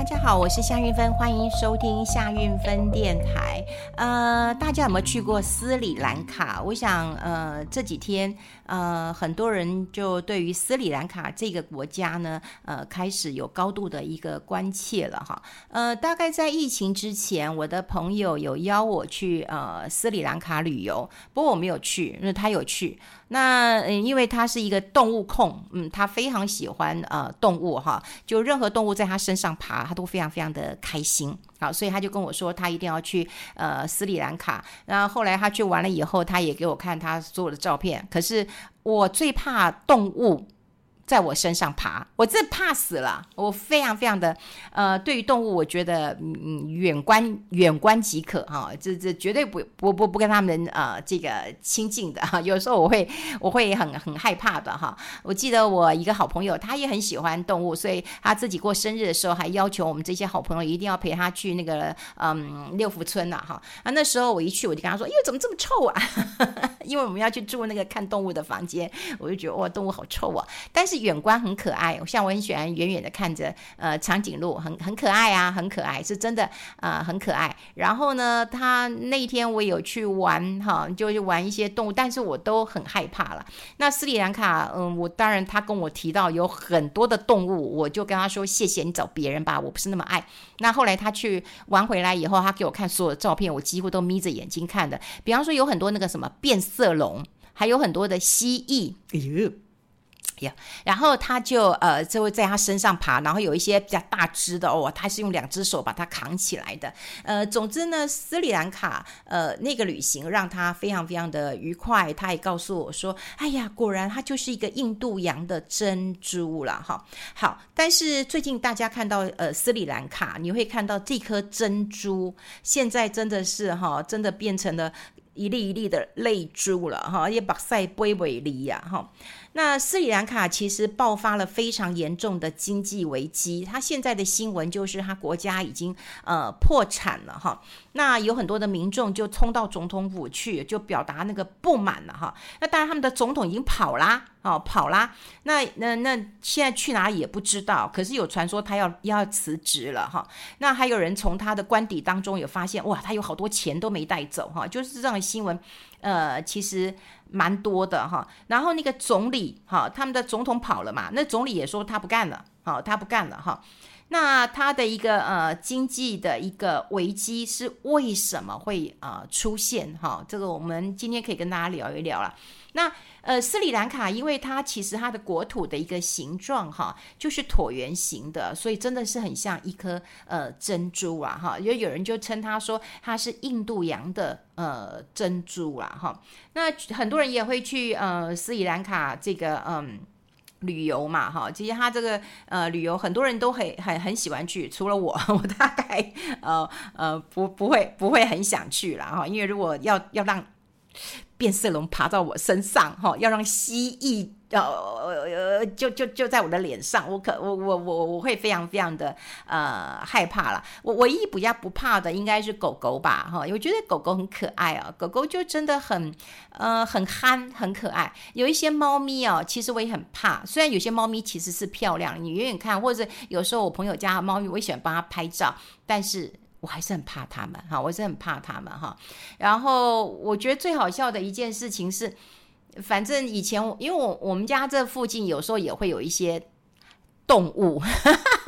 大家好，我是夏运芬，欢迎收听夏运芬电台。呃，大家有没有去过斯里兰卡？我想，呃，这几天，呃，很多人就对于斯里兰卡这个国家呢，呃，开始有高度的一个关切了哈。呃，大概在疫情之前，我的朋友有邀我去呃斯里兰卡旅游，不过我没有去，因为他有去。那嗯，因为他是一个动物控，嗯，他非常喜欢呃动物哈，就任何动物在他身上爬，他都非常非常的开心。好，所以他就跟我说，他一定要去呃斯里兰卡。然后后来他去完了以后，他也给我看他所有的照片。可是我最怕动物。在我身上爬，我真怕死了。我非常非常的，呃，对于动物，我觉得嗯远观远观即可哈，这这绝对不不不不跟他们呃这个亲近的哈。有时候我会我会很很害怕的哈。我记得我一个好朋友，他也很喜欢动物，所以他自己过生日的时候还要求我们这些好朋友一定要陪他去那个嗯六福村呐哈。啊，那时候我一去我就跟他说，哟怎么这么臭啊？因为我们要去住那个看动物的房间，我就觉得哇动物好臭啊，但是。远观很可爱，像我很喜欢远远的看着，呃，长颈鹿很很可爱啊，很可爱，是真的啊，呃，很可爱。然后呢，他那一天我有去玩哈，就是玩一些动物，但是我都很害怕了。那斯里兰卡，嗯，我当然他跟我提到有很多的动物，我就跟他说谢谢你找别人吧，我不是那么爱。那后来他去玩回来以后，他给我看所有的照片，我几乎都眯着眼睛看的。比方说有很多那个什么变色龙，还有很多的蜥蜴，哎呦。然后他就呃就会在他身上爬，然后有一些比较大只的哦，他是用两只手把它扛起来的。呃，总之呢，斯里兰卡呃那个旅行让他非常非常的愉快。他也告诉我说：“哎呀，果然它就是一个印度洋的珍珠了哈。”好，但是最近大家看到呃斯里兰卡，你会看到这颗珍珠现在真的是哈，真的变成了。一粒一粒的泪珠了哈，也把塞杯为离呀哈。那斯里兰卡其实爆发了非常严重的经济危机，它现在的新闻就是它国家已经呃破产了哈。那有很多的民众就冲到总统府去，就表达那个不满了哈。那当然他们的总统已经跑啦，哦跑啦。那那那现在去哪里也不知道。可是有传说他要要辞职了哈。那还有人从他的官邸当中有发现，哇，他有好多钱都没带走哈，就是这样的。新闻，呃，其实蛮多的哈。然后那个总理哈，他们的总统跑了嘛，那总理也说他不干了，好，他不干了哈。那它的一个呃经济的一个危机是为什么会呃出现哈？这个我们今天可以跟大家聊一聊了。那呃斯里兰卡，因为它其实它的国土的一个形状哈，就是椭圆形的，所以真的是很像一颗呃珍珠啊哈。有有人就称它说它是印度洋的呃珍珠啦哈。那很多人也会去呃斯里兰卡这个嗯。旅游嘛，哈，其实他这个呃旅游很多人都很很很喜欢去，除了我，我大概呃呃不不会不会很想去了哈，因为如果要要让变色龙爬到我身上哈，要让蜥蜴。呃呃，就就就在我的脸上，我可我我我我会非常非常的呃害怕了。我唯一比较不怕的应该是狗狗吧，哈，我觉得狗狗很可爱啊，狗狗就真的很呃很憨很可爱。有一些猫咪哦，其实我也很怕，虽然有些猫咪其实是漂亮，你远远看，或者有时候我朋友家的猫咪，我也喜欢帮它拍照，但是我还是很怕他们哈，我是很怕他们哈。然后我觉得最好笑的一件事情是。反正以前，因为我我们家这附近有时候也会有一些动物。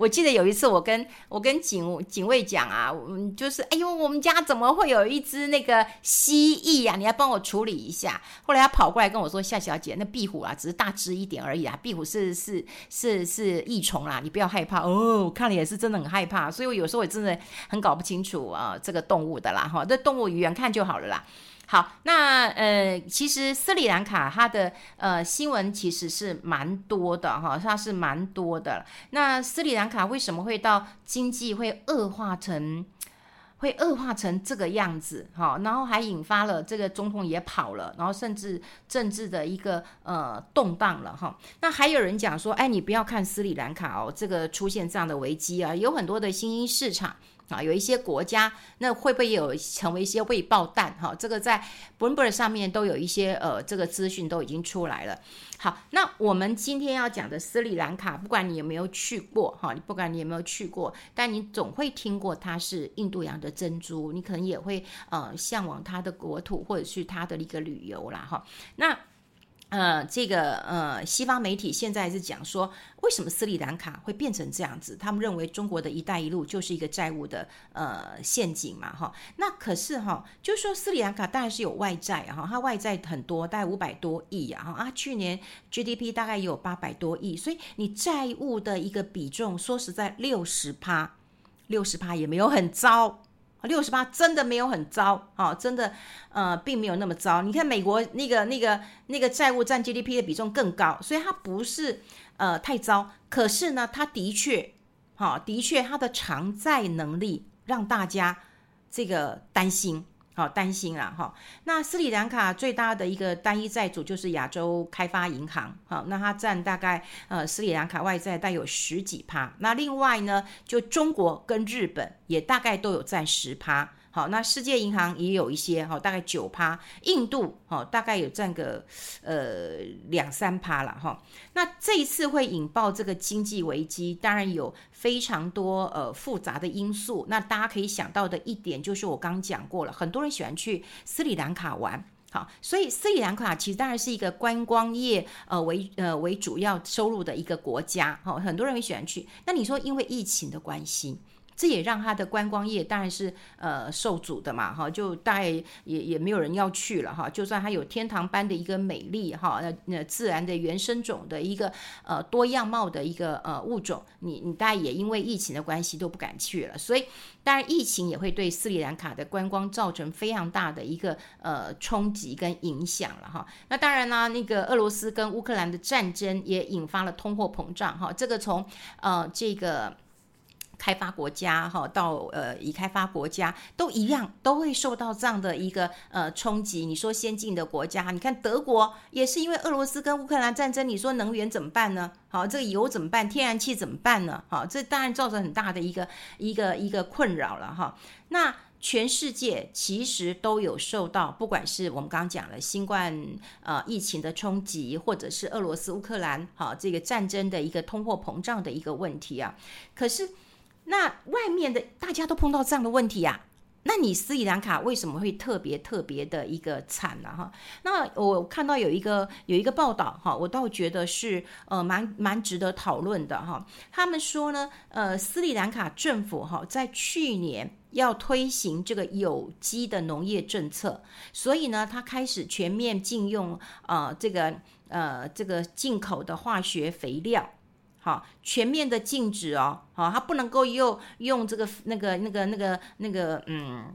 我记得有一次，我跟我跟警警卫讲啊，嗯，就是哎呦，我们家怎么会有一只那个蜥蜴呀？你要帮我处理一下。后来他跑过来跟我说：“夏小姐，那壁虎啊，只是大只一点而已啊，壁虎是是是是益虫啦，你不要害怕哦。”我看了也是真的很害怕，所以我有时候也真的很搞不清楚啊，这个动物的啦哈，这动物远看就好了啦。好，那呃，其实斯里兰卡它的呃新闻其实是蛮多的哈，它是蛮多的。那斯里兰卡为什么会到经济会恶化成会恶化成这个样子哈？然后还引发了这个总统也跑了，然后甚至政治的一个呃动荡了哈。那还有人讲说，哎，你不要看斯里兰卡哦，这个出现这样的危机啊，有很多的新兴市场。啊，有一些国家，那会不会有成为一些未爆弹？哈，这个在 Bloomberg 上面都有一些呃，这个资讯都已经出来了。好，那我们今天要讲的斯里兰卡，不管你有没有去过，哈，你不管你有没有去过，但你总会听过它是印度洋的珍珠，你可能也会呃向往它的国土，或者是它的一个旅游啦，哈，那。呃，这个呃，西方媒体现在是讲说，为什么斯里兰卡会变成这样子？他们认为中国的一带一路就是一个债务的呃陷阱嘛，哈。那可是哈，就是说斯里兰卡当然是有外债哈，它外债很多，大概五百多亿啊，啊，去年 GDP 大概也有八百多亿，所以你债务的一个比重，说实在六十趴，六十趴也没有很糟。六十八真的没有很糟啊，真的呃并没有那么糟。你看美国那个那个那个债务占 GDP 的比重更高，所以它不是呃太糟。可是呢，它的确，哈，的确它的偿债能力让大家这个担心。好担心啦，哈。那斯里兰卡最大的一个单一债主就是亚洲开发银行，好，那它占大概呃斯里兰卡外债带有十几趴。那另外呢，就中国跟日本也大概都有占十趴。好，那世界银行也有一些哈，大概九趴，印度哈大概有占个呃两三趴了哈。那这一次会引爆这个经济危机，当然有非常多呃复杂的因素。那大家可以想到的一点就是我刚讲过了，很多人喜欢去斯里兰卡玩，好，所以斯里兰卡其实当然是一个观光业呃为呃为主要收入的一个国家，哈，很多人会喜欢去。那你说因为疫情的关系？这也让他的观光业当然是呃受阻的嘛，哈，就大概也也没有人要去了哈。就算它有天堂般的一个美丽哈，那那自然的原生种的一个呃多样貌的一个呃物种，你你大概也因为疫情的关系都不敢去了。所以当然疫情也会对斯里兰卡的观光造成非常大的一个呃冲击跟影响了哈。那当然啦，那个俄罗斯跟乌克兰的战争也引发了通货膨胀哈。这个从呃这个。开发国家哈到呃已开发国家都一样，都会受到这样的一个呃冲击。你说先进的国家，你看德国也是因为俄罗斯跟乌克兰战争，你说能源怎么办呢？好，这个油怎么办？天然气怎么办呢？好，这当然造成很大的一个一个一个困扰了哈。那全世界其实都有受到，不管是我们刚刚讲了新冠呃疫情的冲击，或者是俄罗斯乌克兰哈这个战争的一个通货膨胀的一个问题啊，可是。那外面的大家都碰到这样的问题呀、啊，那你斯里兰卡为什么会特别特别的一个惨呢？哈，那我看到有一个有一个报道哈，我倒觉得是呃蛮蛮值得讨论的哈。他们说呢，呃，斯里兰卡政府哈在去年要推行这个有机的农业政策，所以呢，他开始全面禁用呃这个呃这个进口的化学肥料。好，全面的禁止哦，好，它不能够又用这个那个那个那个那个嗯，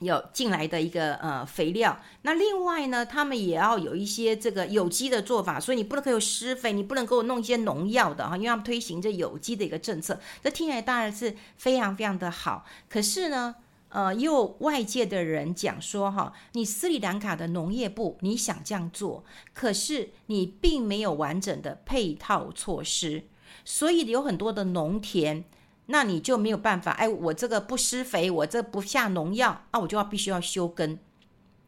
有进来的一个呃肥料。那另外呢，他们也要有一些这个有机的做法，所以你不能够有施肥，你不能够弄一些农药的哈，因为他们推行这有机的一个政策，这听起来当然是非常非常的好。可是呢，呃，又外界的人讲说，哈，你斯里兰卡的农业部你想这样做，可是你并没有完整的配套措施，所以有很多的农田，那你就没有办法。哎，我这个不施肥，我这不下农药，啊，我就要必须要休耕，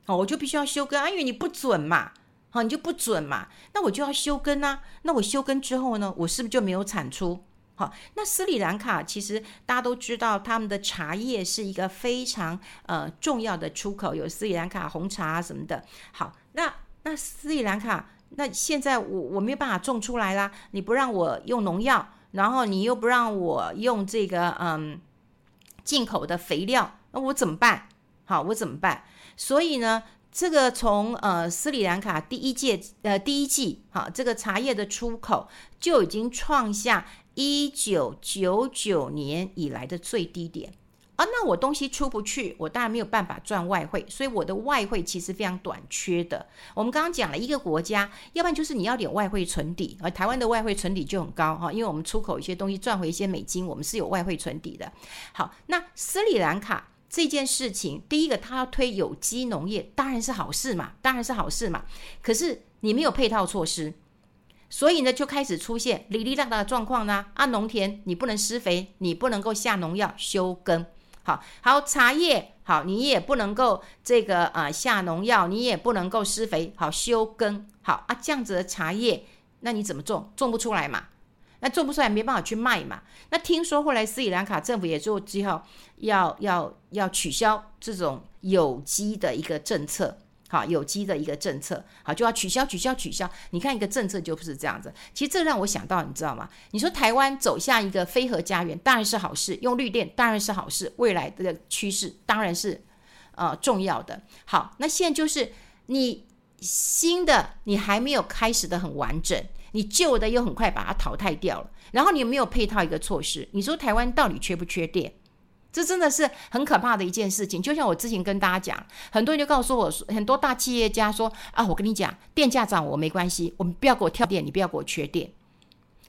哦，我就必须要休耕啊，因为你不准嘛，好，你就不准嘛，那我就要休耕啊。那我休耕之后呢，我是不是就没有产出？好，那斯里兰卡其实大家都知道，他们的茶叶是一个非常呃重要的出口，有斯里兰卡红茶什么的。好，那那斯里兰卡，那现在我我没有办法种出来啦，你不让我用农药，然后你又不让我用这个嗯进口的肥料，那我怎么办？好，我怎么办？所以呢，这个从呃斯里兰卡第一届呃第一季，好，这个茶叶的出口就已经创下。一九九九年以来的最低点啊，那我东西出不去，我当然没有办法赚外汇，所以我的外汇其实非常短缺的。我们刚刚讲了一个国家，要不然就是你要点外汇存底，而台湾的外汇存底就很高哈，因为我们出口一些东西赚回一些美金，我们是有外汇存底的。好，那斯里兰卡这件事情，第一个他要推有机农业，当然是好事嘛，当然是好事嘛。可是你没有配套措施。所以呢，就开始出现哩哩啦啦的状况呢。啊，农田你不能施肥，你不能够下农药、休耕。好好茶叶，好你也不能够这个啊、呃、下农药，你也不能够施肥，好休耕，好啊这样子的茶叶，那你怎么种？种不出来嘛？那种不出来没办法去卖嘛？那听说后来斯里兰卡政府也做之后要要要取消这种有机的一个政策。好，有机的一个政策，好就要取消、取消、取消。你看一个政策就不是这样子。其实这让我想到，你知道吗？你说台湾走向一个非核家园，当然是好事；用绿电当然是好事。未来的趋势当然是呃重要的。好，那现在就是你新的你还没有开始的很完整，你旧的又很快把它淘汰掉了，然后你有没有配套一个措施？你说台湾到底缺不缺电？这真的是很可怕的一件事情，就像我之前跟大家讲，很多人就告诉我说，很多大企业家说啊，我跟你讲，电价涨我没关系，我们不要给我跳电，你不要给我缺电。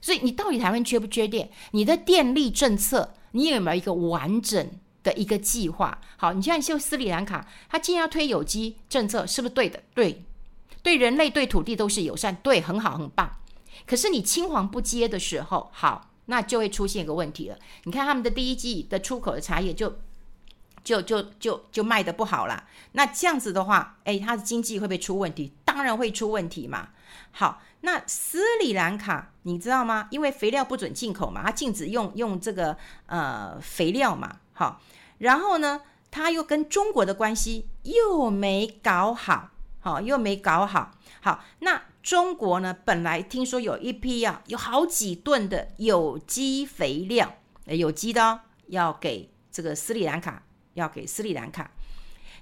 所以你到底台湾缺不缺电？你的电力政策，你有没有一个完整的一个计划？好，你像像斯里兰卡，他既然要推有机政策，是不是对的？对，对人类对土地都是友善，对，很好很棒。可是你青黄不接的时候，好。那就会出现一个问题了。你看他们的第一季的出口的茶叶就就就就就卖的不好了。那这样子的话，哎，它的经济会不会出问题？当然会出问题嘛。好，那斯里兰卡你知道吗？因为肥料不准进口嘛，它禁止用用这个呃肥料嘛。好，然后呢，它又跟中国的关系又没搞好，好又没搞好。好，那。中国呢，本来听说有一批啊，有好几吨的有机肥料，有机的哦，要给这个斯里兰卡，要给斯里兰卡。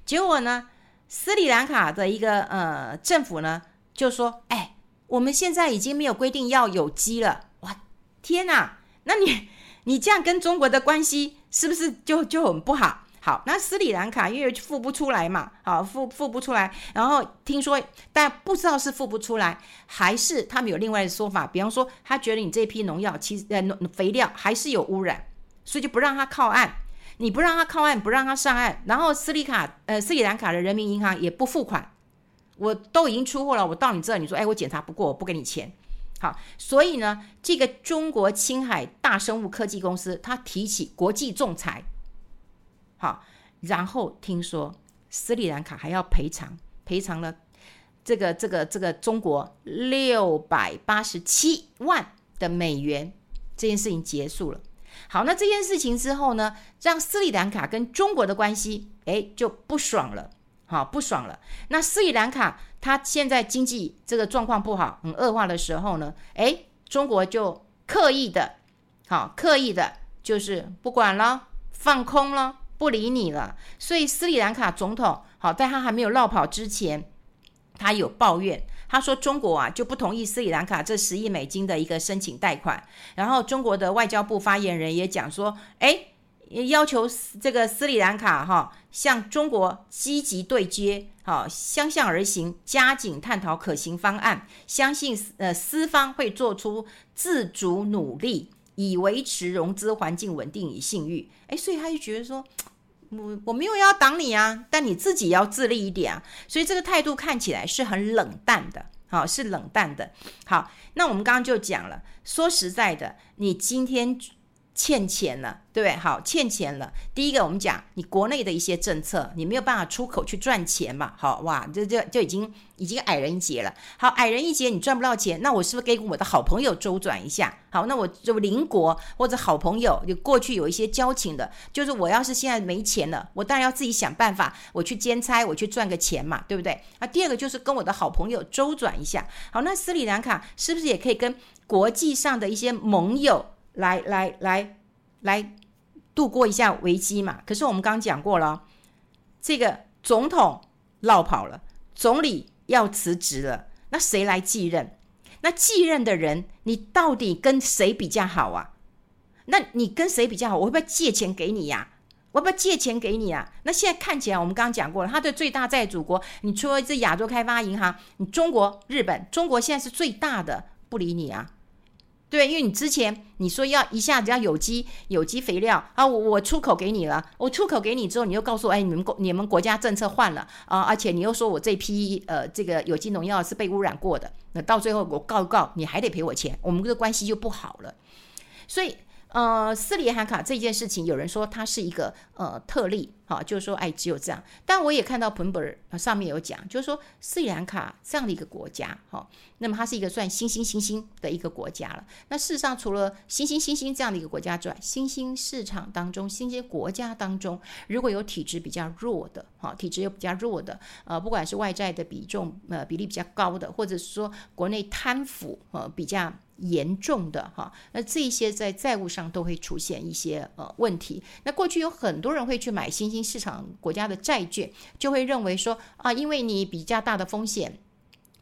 结果呢，斯里兰卡的一个呃政府呢，就说：“哎，我们现在已经没有规定要有机了。”哇，天哪！那你你这样跟中国的关系是不是就就很不好？好，那斯里兰卡因为付不出来嘛，好付付不出来，然后听说，但不知道是付不出来，还是他们有另外的说法，比方说他觉得你这批农药其实呃肥料还是有污染，所以就不让他靠岸，你不让他靠岸，不让他上岸，然后斯里卡呃斯里兰卡的人民银行也不付款，我都已经出货了，我到你这，你说哎我检查不过，我不给你钱，好，所以呢，这个中国青海大生物科技公司他提起国际仲裁。好，然后听说斯里兰卡还要赔偿，赔偿了这个这个这个中国六百八十七万的美元，这件事情结束了。好，那这件事情之后呢，让斯里兰卡跟中国的关系，哎，就不爽了，好，不爽了。那斯里兰卡它现在经济这个状况不好，很恶化的时候呢，哎，中国就刻意的，好，刻意的，就是不管了，放空了。不理你了，所以斯里兰卡总统好，在他还没有落跑之前，他有抱怨，他说中国啊就不同意斯里兰卡这十亿美金的一个申请贷款，然后中国的外交部发言人也讲说，哎，要求这个斯里兰卡哈向中国积极对接，好，相向而行，加紧探讨可行方案，相信呃斯方会做出自主努力，以维持融资环境稳定与信誉。哎，所以他就觉得说。我我没有要挡你啊，但你自己要自立一点啊。所以这个态度看起来是很冷淡的，好，是冷淡的。好，那我们刚刚就讲了，说实在的，你今天。欠钱了，对不对？好，欠钱了。第一个，我们讲你国内的一些政策，你没有办法出口去赚钱嘛？好哇，这这就已经已经矮人一截了。好，矮人一截，你赚不到钱，那我是不是给我的好朋友周转一下？好，那我就邻国或者好朋友，就过去有一些交情的，就是我要是现在没钱了，我当然要自己想办法，我去兼差，我去赚个钱嘛，对不对？那第二个就是跟我的好朋友周转一下。好，那斯里兰卡是不是也可以跟国际上的一些盟友？来来来来度过一下危机嘛？可是我们刚刚讲过了，这个总统落跑了，总理要辞职了，那谁来继任？那继任的人，你到底跟谁比较好啊？那你跟谁比较好？我会不会借钱给你呀？我会不会借钱给你啊？那现在看起来，我们刚刚讲过了，他的最大债主国，你除了这亚洲开发银行，你中国、日本，中国现在是最大的，不理你啊。对，因为你之前你说要一下子要有机有机肥料啊，我我出口给你了，我出口给你之后，你又告诉我，哎，你们国你们国家政策换了啊，而且你又说我这批呃这个有机农药是被污染过的，那到最后我告一告，你还得赔我钱，我们的关系就不好了。所以呃，斯里兰卡这件事情，有人说它是一个呃特例，哈，就是说，哎，只有这样。但我也看到彭博上面有讲，就是说斯里兰卡这样的一个国家，哈，那么它是一个算新兴新兴的一个国家了。那事实上，除了新兴新兴这样的一个国家之外，新兴市场当中、新兴国家当中，如果有体质比较弱的，哈，体质又比较弱的，呃，不管是外债的比重呃比例比较高的，或者是说国内贪腐呃比较。严重的哈，那这些在债务上都会出现一些呃问题。那过去有很多人会去买新兴市场国家的债券，就会认为说啊，因为你比较大的风险，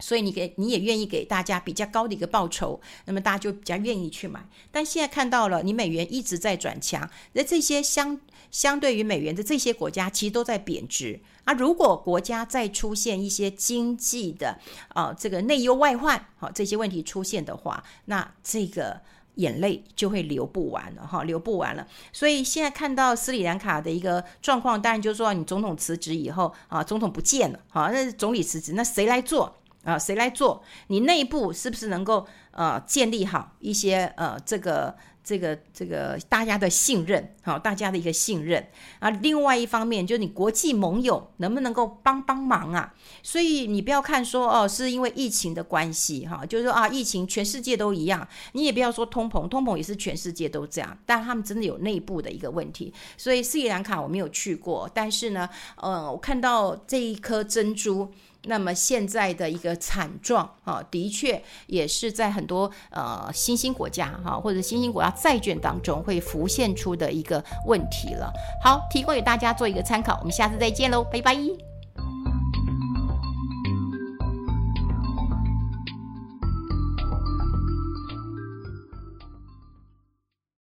所以你给你也愿意给大家比较高的一个报酬，那么大家就比较愿意去买。但现在看到了，你美元一直在转强，那这些相相对于美元的这些国家，其实都在贬值。啊，如果国家再出现一些经济的啊这个内忧外患，好、啊、这些问题出现的话，那这个眼泪就会流不完了哈、流不完了。所以现在看到斯里兰卡的一个状况，当然就是说你总统辞职以后啊，总统不见了，好、那总理辞职，那谁来做啊？谁来做？你内部是不是能够呃建立好一些呃这个？这个这个大家的信任，好，大家的一个信任啊。另外一方面，就是你国际盟友能不能够帮帮忙啊？所以你不要看说哦，是因为疫情的关系哈，就是说啊，疫情全世界都一样。你也不要说通膨，通膨也是全世界都这样。但他们真的有内部的一个问题。所以斯里兰卡我没有去过，但是呢，呃，我看到这一颗珍珠。那么现在的一个惨状啊，的确也是在很多呃新兴国家哈，或者新兴国家债券当中会浮现出的一个问题了。好，提供给大家做一个参考，我们下次再见喽，拜拜。